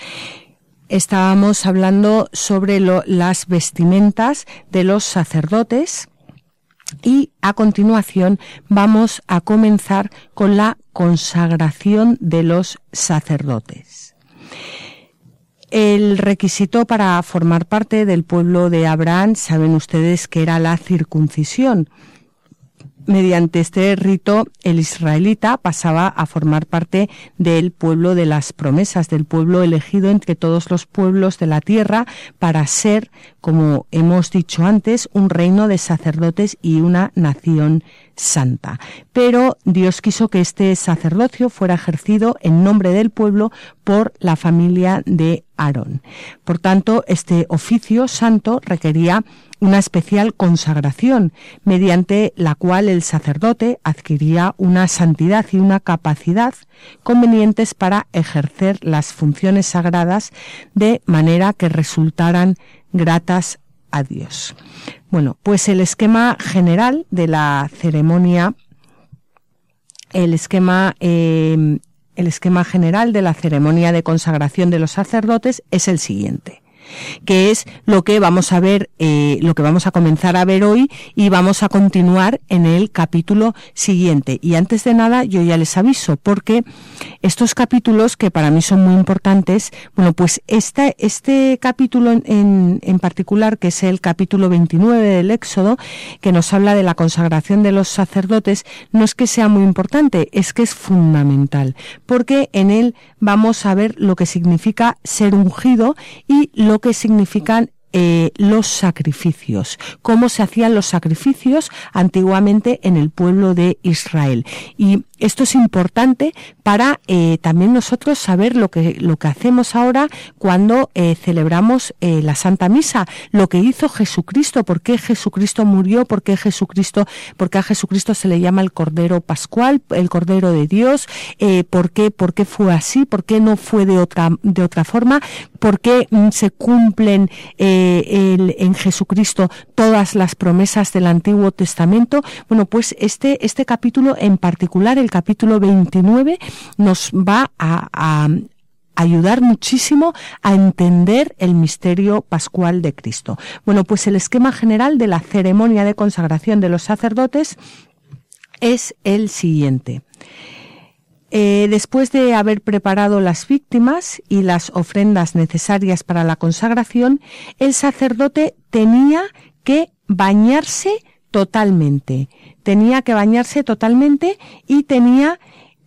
estábamos hablando sobre las vestimentas de los sacerdotes y a continuación vamos a comenzar con la consagración de los sacerdotes. El requisito para formar parte del pueblo de Abraham, saben ustedes que era la circuncisión. Mediante este rito, el israelita pasaba a formar parte del pueblo de las promesas, del pueblo elegido entre todos los pueblos de la tierra para ser, como hemos dicho antes, un reino de sacerdotes y una nación santa. Pero Dios quiso que este sacerdocio fuera ejercido en nombre del pueblo por la familia de Aarón. Por tanto, este oficio santo requería una especial consagración, mediante la cual el sacerdote adquiría una santidad y una capacidad convenientes para ejercer las funciones sagradas de manera que resultaran gratas a Dios. Bueno, pues el esquema general de la ceremonia, el esquema, eh, el esquema general de la ceremonia de consagración de los sacerdotes es el siguiente que es lo que vamos a ver, eh, lo que vamos a comenzar a ver hoy y vamos a continuar en el capítulo siguiente. Y antes de nada, yo ya les aviso, porque estos capítulos que para mí son muy importantes, bueno, pues este, capítulo en, en particular, que es el capítulo 29 del Éxodo, que nos habla de la consagración de los sacerdotes, no es que sea muy importante, es que es fundamental, porque en él vamos a ver lo que significa ser ungido y lo que significan eh, los sacrificios, cómo se hacían los sacrificios antiguamente en el pueblo de Israel. Y esto es importante para eh, también nosotros saber lo que, lo que hacemos ahora cuando eh, celebramos eh, la Santa Misa, lo que hizo Jesucristo, por qué Jesucristo murió, por qué Jesucristo, por qué a Jesucristo se le llama el Cordero Pascual, el Cordero de Dios, por qué, por qué fue así, por qué no fue de otra, de otra forma, por qué mm, se cumplen en Jesucristo todas las promesas del Antiguo Testamento. Bueno, pues este, este capítulo en particular, el capítulo 29 nos va a, ayudar muchísimo a entender el misterio pascual de Cristo. Bueno, pues el esquema general de la ceremonia de consagración de los sacerdotes es el siguiente. Eh, después de haber preparado las víctimas y las ofrendas necesarias para la consagración, el sacerdote tenía que bañarse totalmente tenía que bañarse totalmente y tenía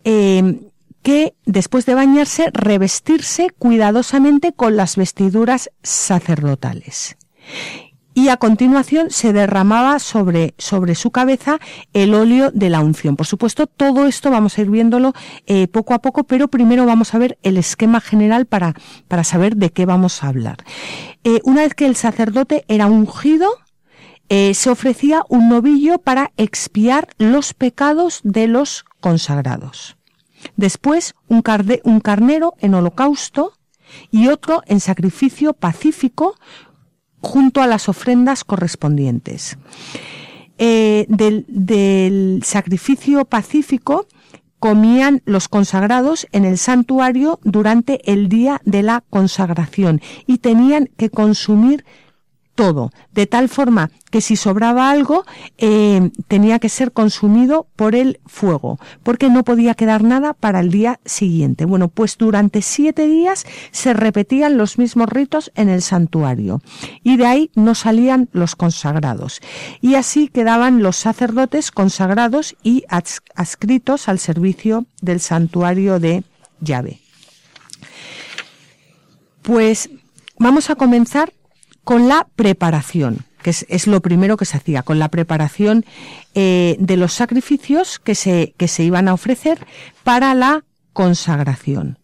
eh, que, después de bañarse, revestirse cuidadosamente con las vestiduras sacerdotales. Y a continuación se derramaba sobre, sobre su cabeza el óleo de la unción. Por supuesto, todo esto vamos a ir viéndolo eh, poco a poco, pero primero vamos a ver el esquema general para, para saber de qué vamos a hablar. Eh, una vez que el sacerdote era ungido, eh, se ofrecía un novillo para expiar los pecados de los consagrados. Después un, carnero en holocausto y otro en sacrificio pacífico junto a las ofrendas correspondientes. Eh, del, sacrificio pacífico comían los consagrados en el santuario durante el día de la consagración y tenían que consumir todo, de tal forma que si sobraba algo eh, tenía que ser consumido por el fuego, porque no podía quedar nada para el día siguiente. Bueno, pues durante siete días se repetían los mismos ritos en el santuario y de ahí no salían los consagrados. Y así quedaban los sacerdotes consagrados y adscritos al servicio del santuario de llave. Pues vamos a comenzar con la preparación, que es, lo primero que se hacía, con la preparación eh, de los sacrificios que se, que se iban a ofrecer para la consagración.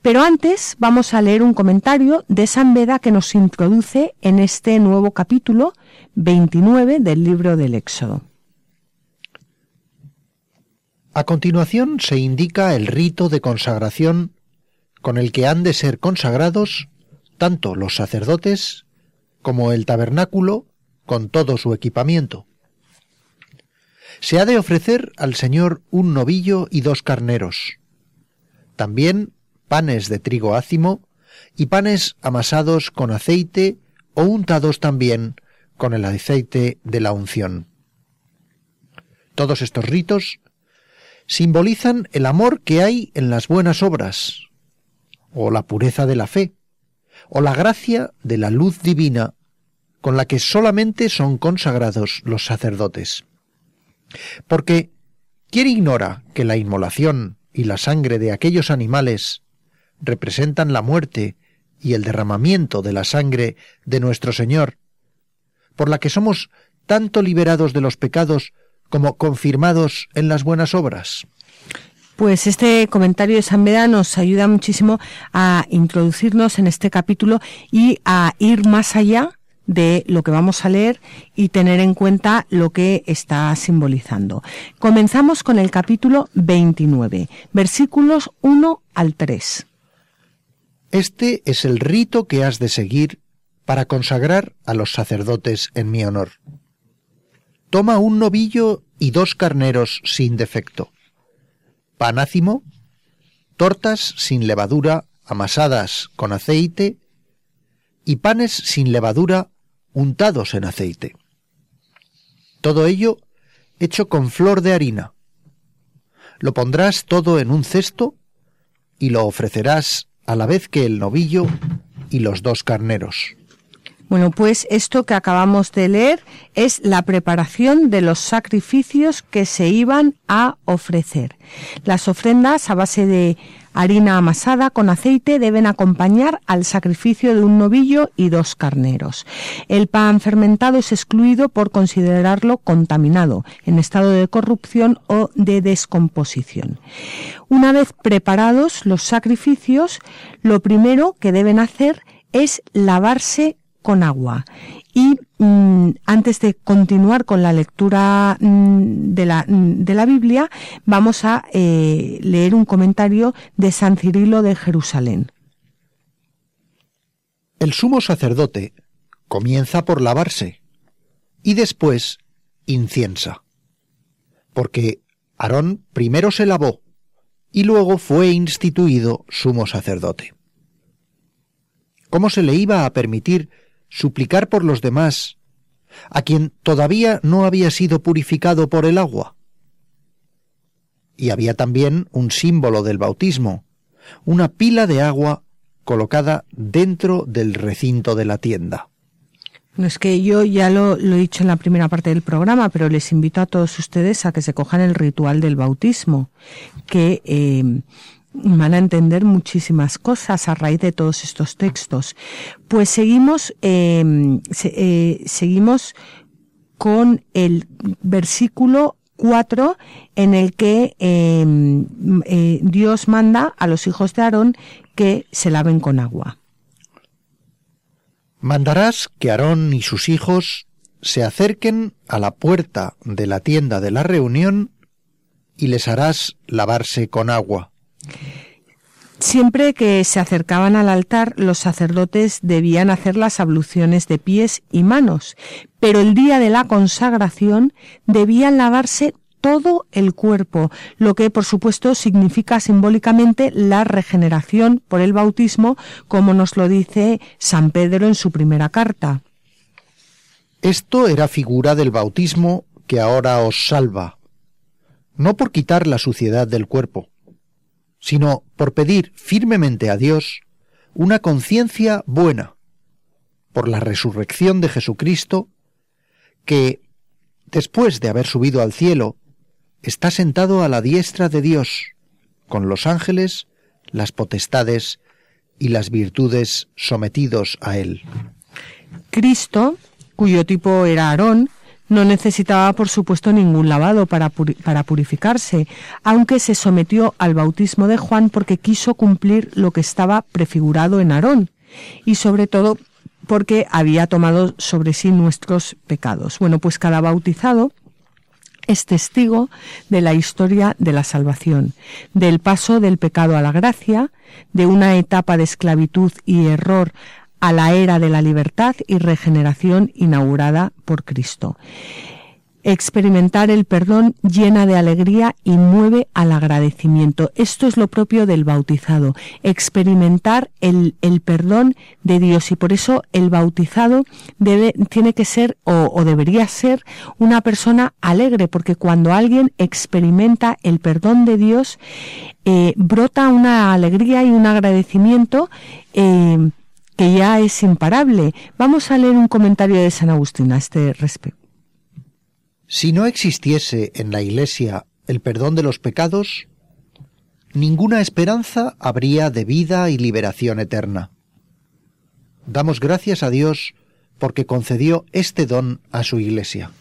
Pero antes vamos a leer un comentario de San Beda que nos introduce en este nuevo capítulo 29 del libro del Éxodo. A continuación se indica el rito de consagración con el que han de ser consagrados tanto los sacerdotes como el tabernáculo con todo su equipamiento. Se ha de ofrecer al Señor un novillo y dos carneros. También panes de trigo ácimo y panes amasados con aceite o untados también con el aceite de la unción. Todos estos ritos simbolizan el amor que hay en las buenas obras, o la pureza de la fe, o la gracia de la luz divina con la que solamente son consagrados los sacerdotes. Porque, ¿quién ignora que la inmolación y la sangre de aquellos animales representan la muerte y el derramamiento de la sangre de nuestro Señor, por la que somos tanto liberados de los pecados como confirmados en las buenas obras? Pues este comentario de San Beda nos ayuda muchísimo a introducirnos en este capítulo y a ir más allá de lo que vamos a leer y tener en cuenta lo que está simbolizando. Comenzamos con el capítulo 29, versículos 1 al 3. Este es el rito que has de seguir para consagrar a los sacerdotes en mi honor. Toma un novillo y dos carneros sin defecto, panácimo, tortas sin levadura amasadas con aceite y panes sin levadura untados en aceite. Todo ello hecho con flor de harina. Lo pondrás todo en un cesto y lo ofrecerás a la vez que el novillo y los dos carneros. Bueno, pues esto que acabamos de leer es la preparación de los sacrificios que se iban a ofrecer. Las ofrendas a base de harina amasada con aceite deben acompañar al sacrificio de un novillo y dos carneros. El pan fermentado es excluido por considerarlo contaminado, en estado de corrupción o de descomposición. Una vez preparados los sacrificios, lo primero que deben hacer es lavarse con agua. Y mm, antes de continuar con la lectura mm, de, la, mm, de, la, Biblia, vamos a eh, leer un comentario de San Cirilo de Jerusalén. El sumo sacerdote comienza por lavarse y después inciensa, porque Aarón primero se lavó y luego fue instituido sumo sacerdote. ¿Cómo se le iba a permitir suplicar por los demás, a quien todavía no había sido purificado por el agua. Y había también un símbolo del bautismo, una pila de agua colocada dentro del recinto de la tienda. No es que yo ya lo, he dicho en la primera parte del programa, pero les invito a todos ustedes a que se cojan el ritual del bautismo, que eh, van a entender muchísimas cosas a raíz de todos estos textos. Pues seguimos, em, eh, seguimos con el versículo 4 en el que em, eh, Dios manda a los hijos de Aarón que se laven con agua. Mandarás que Aarón y sus hijos se acerquen a la puerta de la tienda de la reunión y les harás lavarse con agua. Siempre que se acercaban al altar, los sacerdotes debían hacer las abluciones de pies y manos, pero el día de la consagración debían lavarse todo el cuerpo, lo que por supuesto significa simbólicamente la regeneración por el bautismo, como nos lo dice San Pedro en su primera carta. Esto era figura del bautismo que ahora os salva, no por quitar la suciedad del cuerpo, sino por pedir firmemente a Dios una conciencia buena por la resurrección de Jesucristo, que, después de haber subido al cielo, está sentado a la diestra de Dios, con los ángeles, las potestades y las virtudes sometidos a él. Cristo, cuyo tipo era Aarón, no necesitaba, por supuesto, ningún lavado para, purificarse, aunque se sometió al bautismo de Juan porque quiso cumplir lo que estaba prefigurado en Aarón, y sobre todo porque había tomado sobre sí nuestros pecados. Bueno, pues cada bautizado es testigo de la historia de la salvación, del paso del pecado a la gracia, de una etapa de esclavitud y error a la era de la libertad y regeneración inaugurada por Cristo. experimentar el perdón llena de alegría y mueve al agradecimiento. Esto es lo propio del bautizado, experimentar el, perdón de Dios y por eso el bautizado debe, tiene que ser o, debería ser una persona alegre porque cuando alguien experimenta el perdón de Dios eh, brota una alegría y un agradecimiento eh, que ya es imparable. Vamos a leer un comentario de San Agustín a este respecto. Si no existiese en la Iglesia el perdón de los pecados, ninguna esperanza habría de vida y liberación eterna. Damos gracias a Dios porque concedió este don a su Iglesia.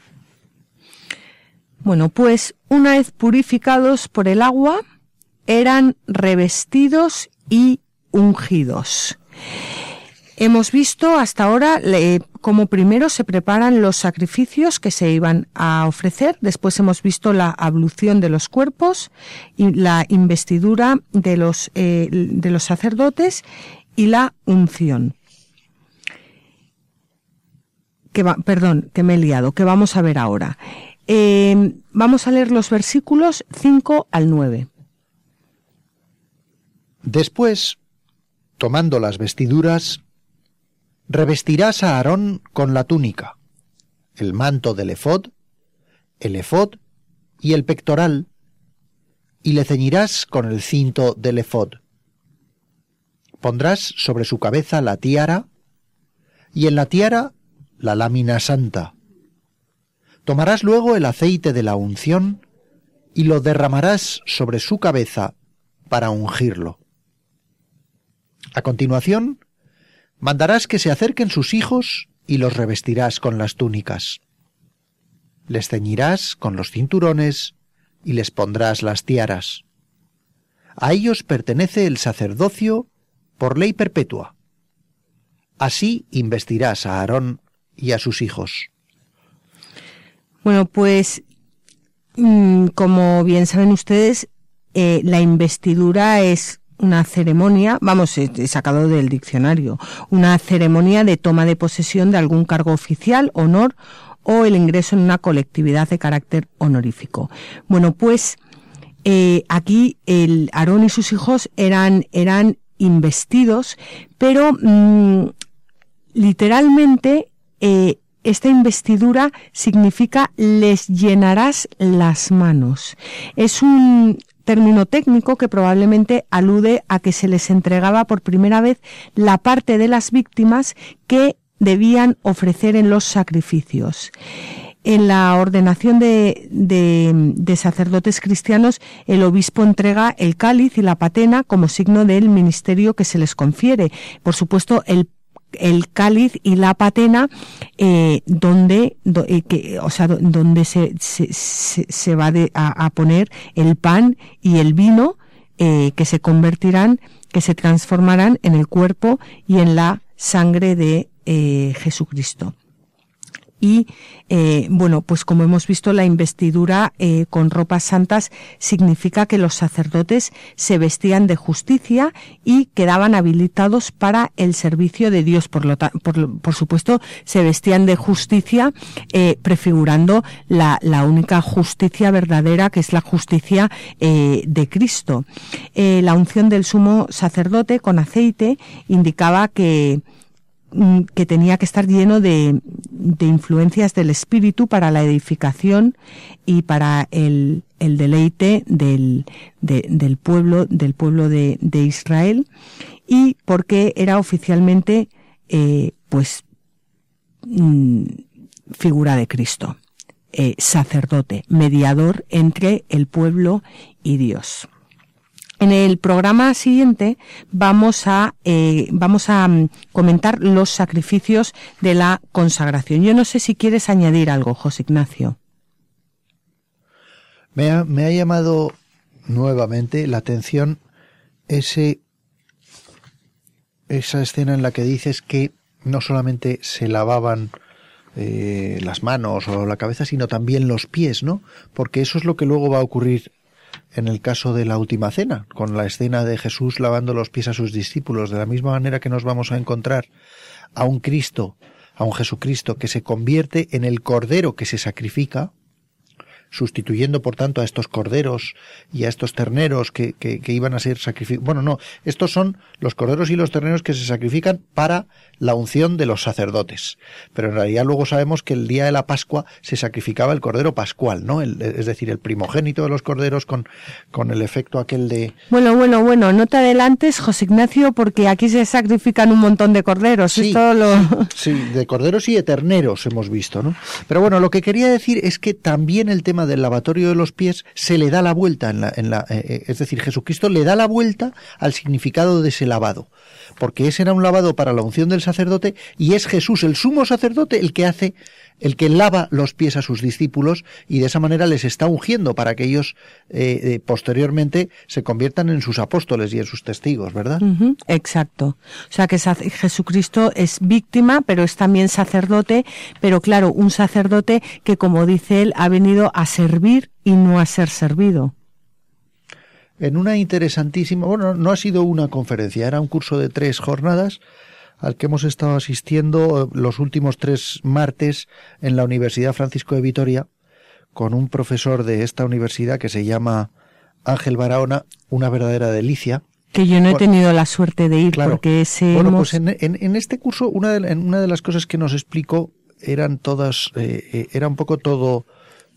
Bueno, pues una vez purificados por el agua, eran revestidos y ungidos. Hemos visto hasta ahora cómo primero se preparan los sacrificios que se iban a ofrecer, después hemos visto la ablución de los cuerpos y la investidura de los, eh, de los sacerdotes y la unción. Perdón, que me he liado, que vamos a ver ahora. Eh, vamos a leer los versículos 5 al 9. Después, tomando las vestiduras, Revestirás a Aarón con la túnica, el manto del efod, el efod y el pectoral, y le ceñirás con el cinto del efod. Pondrás sobre su cabeza la tiara, y en la tiara la lámina santa. Tomarás luego el aceite de la unción y lo derramarás sobre su cabeza para ungirlo. A continuación, Mandarás que se acerquen sus hijos y los revestirás con las túnicas. Les ceñirás con los cinturones y les pondrás las tiaras. A ellos pertenece el sacerdocio por ley perpetua. Así investirás a Aarón y a sus hijos. Bueno, pues mm, como bien saben ustedes, eh, la investidura es una ceremonia, vamos, he sacado del diccionario, una ceremonia de toma de posesión de algún cargo oficial, honor o el ingreso en una colectividad de carácter honorífico. Bueno, pues eh, aquí el Aarón y sus hijos eran, eran investidos, pero mm, literalmente eh, esta investidura significa les llenarás las manos. Es un, término técnico que probablemente alude a que se les entregaba por primera vez la parte de las víctimas que debían ofrecer en los sacrificios. En la ordenación de, de, sacerdotes cristianos, el obispo entrega el cáliz y la patena como signo del ministerio que se les confiere. Por supuesto, el el cáliz y la patena eh, donde eh, o sea donde se, se, se va a, poner el pan y el vino eh, que se convertirán que se transformarán en el cuerpo y en la sangre de Jesucristo y eh, bueno, pues como hemos visto, la investidura eh, con ropas santas significa que los sacerdotes se vestían de justicia y quedaban habilitados para el servicio de Dios. Por, lo por, por supuesto, se vestían de justicia eh, prefigurando la, la, única justicia verdadera, que es la justicia eh, de Cristo. Eh, la unción del sumo sacerdote con aceite indicaba que que tenía que estar lleno de, de, influencias del espíritu para la edificación y para el, el deleite del, del, pueblo del pueblo de, de, Israel. Y porque era oficialmente eh, pues mm, figura de Cristo eh, sacerdote mediador entre el pueblo y Dios en el programa siguiente vamos a, eh, vamos a mm, comentar los sacrificios de la consagración. Yo no sé si quieres añadir algo, José Ignacio. Me ha, me ha llamado nuevamente la atención ese, esa escena en la que dices que no solamente se lavaban eh, las manos o la cabeza, sino también los pies, ¿no? Porque eso es lo que luego va a ocurrir en el caso de la última cena, con la escena de Jesús lavando los pies a sus discípulos, de la misma manera que nos vamos a encontrar a un Cristo, a un Jesucristo que se convierte en el Cordero que se sacrifica, sustituyendo por tanto a estos corderos y a estos terneros que, que, iban a ser sacrificados. Bueno, no, estos son los corderos y los terneros que se sacrifican para la unción de los sacerdotes. Pero en realidad luego sabemos que el día de la Pascua se sacrificaba el cordero pascual, ¿no? es decir, el primogénito de los corderos con, con el efecto aquel de... Bueno, bueno, bueno, no te adelantes, José Ignacio, porque aquí se sacrifican un montón de corderos. Sí, sí, de corderos y de terneros hemos visto, ¿no? Pero bueno, lo que quería decir es que también el tema del lavatorio de los pies se le da la vuelta en la, eh, eh, es decir, Jesucristo le da la vuelta al significado de ese lavado, porque ese era un lavado para la unción del sacerdote y es Jesús, el sumo sacerdote, el que hace el que lava los pies a sus discípulos y de esa manera les está ungiendo para que ellos eh, eh, posteriormente se conviertan en sus apóstoles y en sus testigos, ¿verdad? exacto. O sea que Jesucristo es víctima, pero es también sacerdote, pero claro, un sacerdote que, como dice él, ha venido a servir y no a ser servido en una interesantísima, bueno, no ha sido una conferencia, era un curso de tres jornadas al que hemos estado asistiendo eh, los últimos tres martes en la Universidad Francisco de Vitoria con un profesor de esta universidad que se llama Ángel Barahona, una verdadera delicia. Que yo no he tenido la suerte de ir porque ese. Bueno, pues en, en, este curso una de, en una de las cosas que nos explicó eran todas, eh, eh, era un poco todo,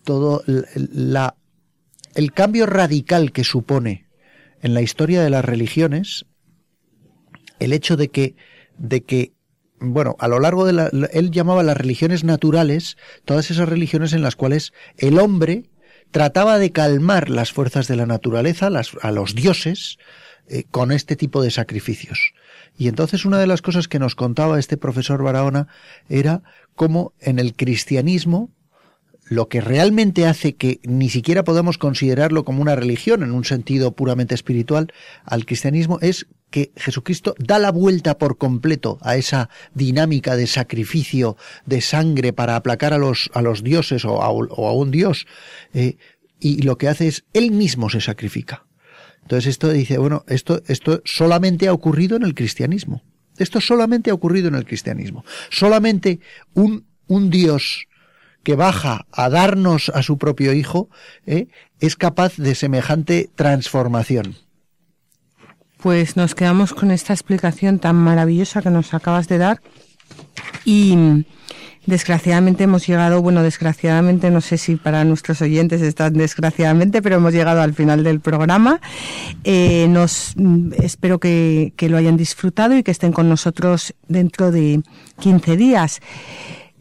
todo la, el cambio radical que supone en la historia de las religiones el hecho de que de que bueno, a lo largo de la, él llamaba las religiones naturales, todas esas religiones en las cuales el hombre trataba de calmar las fuerzas de la naturaleza, a los dioses, eh, con este tipo de sacrificios. Y entonces una de las cosas que nos contaba este profesor Barahona era cómo en el cristianismo lo que realmente hace que ni siquiera podamos considerarlo como una religión en un sentido puramente espiritual al cristianismo es que Jesucristo da la vuelta por completo a esa dinámica de sacrificio de sangre para aplacar a los, a los dioses o a, un dios eh, y lo que hace es él mismo se sacrifica. Entonces esto dice, bueno, esto, esto solamente ha ocurrido en el cristianismo. Esto solamente ha ocurrido en el cristianismo. Solamente un, un Dios que baja a darnos a su propio Hijo, ¿eh? es capaz de semejante transformación. Pues nos quedamos con esta explicación tan maravillosa que nos acabas de dar y desgraciadamente hemos llegado, bueno, desgraciadamente, no sé si para nuestros oyentes están desgraciadamente, pero hemos llegado al final del programa. Eh, nos espero que, que lo hayan disfrutado y que estén con nosotros dentro de 15 días.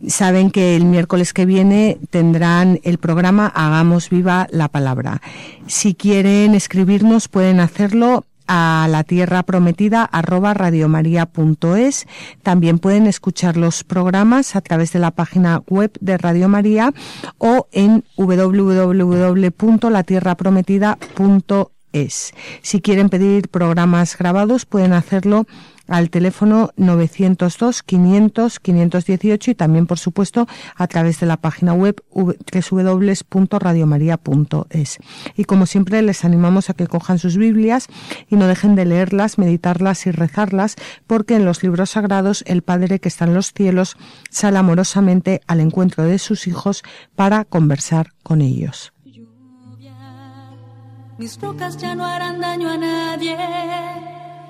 Saben que el miércoles que viene tendrán el programa Hagamos viva la palabra. Si quieren escribirnos pueden hacerlo a la tierra prometida arroba radiomaria.es. También pueden escuchar los programas a través de la página web de Radio María o en www.latierraprometida.es. Si quieren pedir programas grabados pueden hacerlo al teléfono 902 500 518 y también, por supuesto, a través de la página web www.radiomaria.es. Y como siempre, les animamos a que cojan sus Biblias y no dejen de leerlas, meditarlas y rezarlas, porque en los libros sagrados el Padre que está en los cielos sale amorosamente al encuentro de sus hijos para conversar con ellos.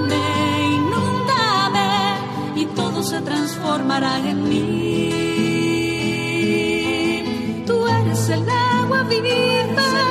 me inundame y todo se transformará en mí. Tú eres el agua viva.